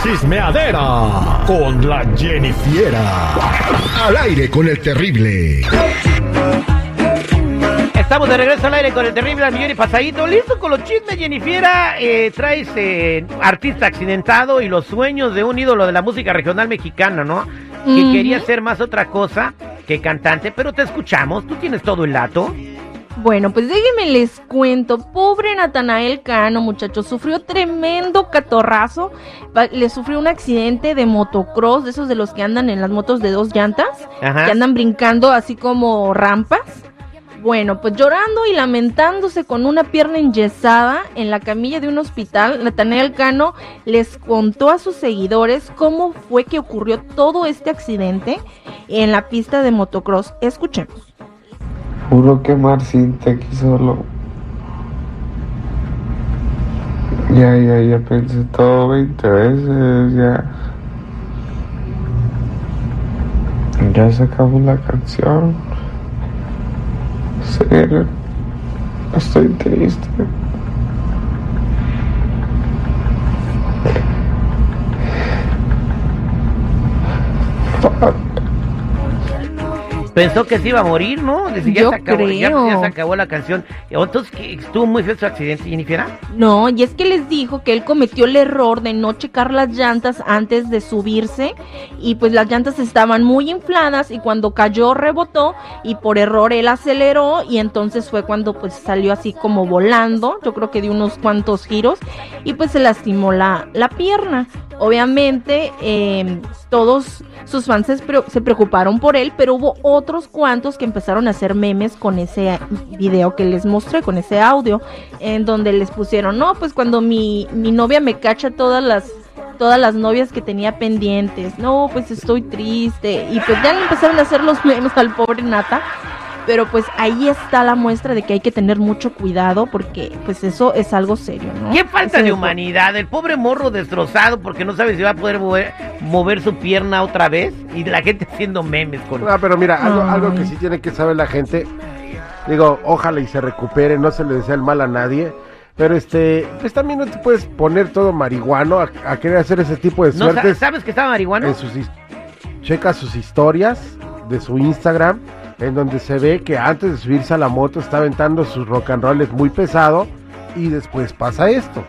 Chismeadera con la Jennifiera. Al aire con el terrible. Estamos de regreso al aire con el terrible al millón y pasadito. Listo con los chismes, Jennifiera. Eh, traes eh, artista accidentado y los sueños de un ídolo de la música regional mexicana, ¿no? Que quería ser más otra cosa que cantante, pero te escuchamos. Tú tienes todo el dato. Bueno, pues déjenme les cuento. Pobre Natanael Cano, muchachos, sufrió tremendo catorrazo. Le sufrió un accidente de motocross, de esos de los que andan en las motos de dos llantas, Ajá. que andan brincando así como rampas. Bueno, pues llorando y lamentándose con una pierna enyesada en la camilla de un hospital, Natanael Cano les contó a sus seguidores cómo fue que ocurrió todo este accidente en la pista de motocross. Escuchemos. Juro que Marcita aquí solo. Ya, ya, ya pensé todo 20 veces, ya. Ya acabó la canción. Serio, estoy triste. Pensó que se iba a morir, ¿no? Ya, Yo se acabó, ya- creo. ya se acabó la canción. Entonces, ¿qué? ¿estuvo muy feo su accidente, Jennifiera? No, y es que les dijo que él cometió el error de no checar las llantas antes de subirse y pues las llantas estaban muy infladas y cuando cayó rebotó y por error él aceleró y entonces fue cuando pues salió así como volando, yo creo que dio unos cuantos giros y pues se lastimó la, la pierna. Obviamente eh, todos sus fans se, pre- se preocuparon por él, pero hubo otros cuantos que empezaron a hacer memes con ese video que les mostré, con ese audio, en donde les pusieron, no, pues cuando mi, mi novia me cacha todas las todas las novias que tenía pendientes, no, pues estoy triste, y pues ya empezaron a hacer los memes al pobre Nata, pero pues ahí está la muestra de que hay que tener mucho cuidado porque pues eso es algo serio, ¿no? Qué falta de humanidad. El pobre morro destrozado porque no sabe si va a poder mover, mover su pierna otra vez. Y la gente haciendo memes con. Ah, pero mira, algo, algo que sí tiene que saber la gente, digo, ojalá y se recupere, no se le desea el mal a nadie, pero este, pues también no te puedes poner todo marihuano a, a querer hacer ese tipo de ¿No sa- suertes ¿Sabes que estaba marihuano? en sus his- checa sus historias de su Instagram, en donde se ve que antes de subirse a la moto está aventando sus rock and rolls muy pesado y después pasa esto.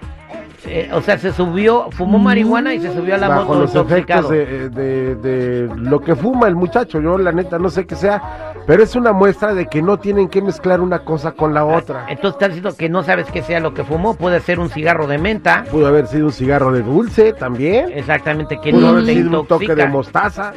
Eh, o sea, se subió, fumó marihuana y se subió a la bajo moto los efectos de, de- de lo que fuma el muchacho. Yo la neta no sé qué sea, pero es una muestra de que no tienen que mezclar una cosa con la otra. Entonces estás diciendo que no sabes qué sea lo que fumó. Puede ser un cigarro de menta. Pudo haber sido un cigarro de dulce también. Exactamente, que Pudo no haber sido un toque de mostaza.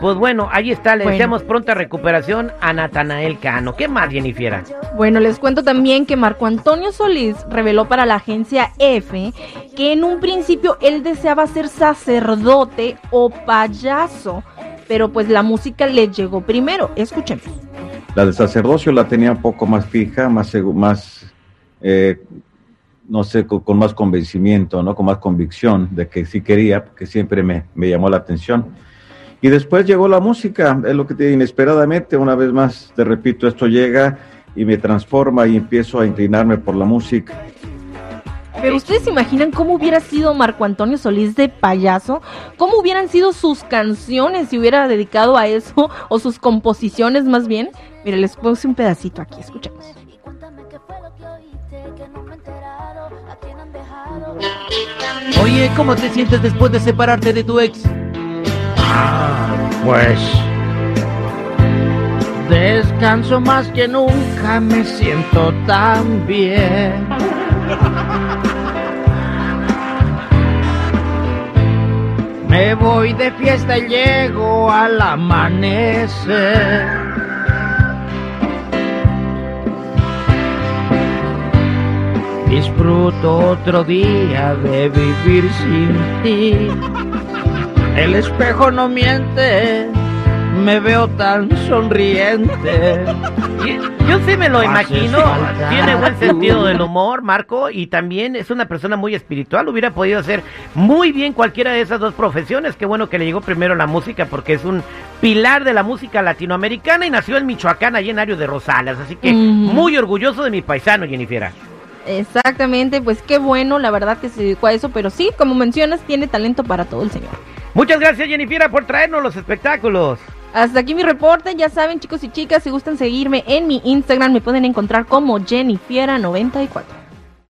Pues bueno, ahí está. Le Bueno. deseamos pronta recuperación a Natanael Cano. ¿Qué más, Jennifiera? Bueno, les cuento también que Marco Antonio Solís reveló para la agencia F que en un principio él deseaba ser sacerdote o payaso, pero pues la música le llegó primero. Escuchemos. La del sacerdocio la tenía un poco más fija, más, eh, no sé, con, con más convencimiento, ¿no? Con más convicción de que sí quería, porque siempre me, me llamó la atención. Y después llegó la música, es lo que te inesperadamente, una vez más, te repito, esto llega y me transforma y empiezo a inclinarme por la música. Pero ustedes se imaginan cómo hubiera sido Marco Antonio Solís de payaso, cómo hubieran sido sus canciones si hubiera dedicado a eso, o sus composiciones más bien. Mire, les puse un pedacito aquí, dejado. Oye, ¿cómo te sientes después de separarte de tu ex? Pues descanso más que nunca, me siento tan bien. Me voy de fiesta y llego al amanecer. Disfruto otro día de vivir sin ti. El espejo no miente, me veo tan sonriente. Yo sí me lo imagino. Tiene buen sentido del humor, Marco, y también es una persona muy espiritual. Hubiera podido hacer muy bien cualquiera de esas dos profesiones. Qué bueno que le llegó primero la música, porque es un pilar de la música latinoamericana y nació en Michoacán, allí en Ario de Rosales. Así que muy orgulloso de mi paisano, Jennifer. Exactamente, pues qué bueno, la verdad que se dedicó a eso, pero sí, como mencionas, tiene talento para todo el señor. Muchas gracias, Jennifiera, por traernos los espectáculos. Hasta aquí mi reporte, ya saben chicos y chicas, si gustan seguirme en mi Instagram me pueden encontrar como Jennifiera94.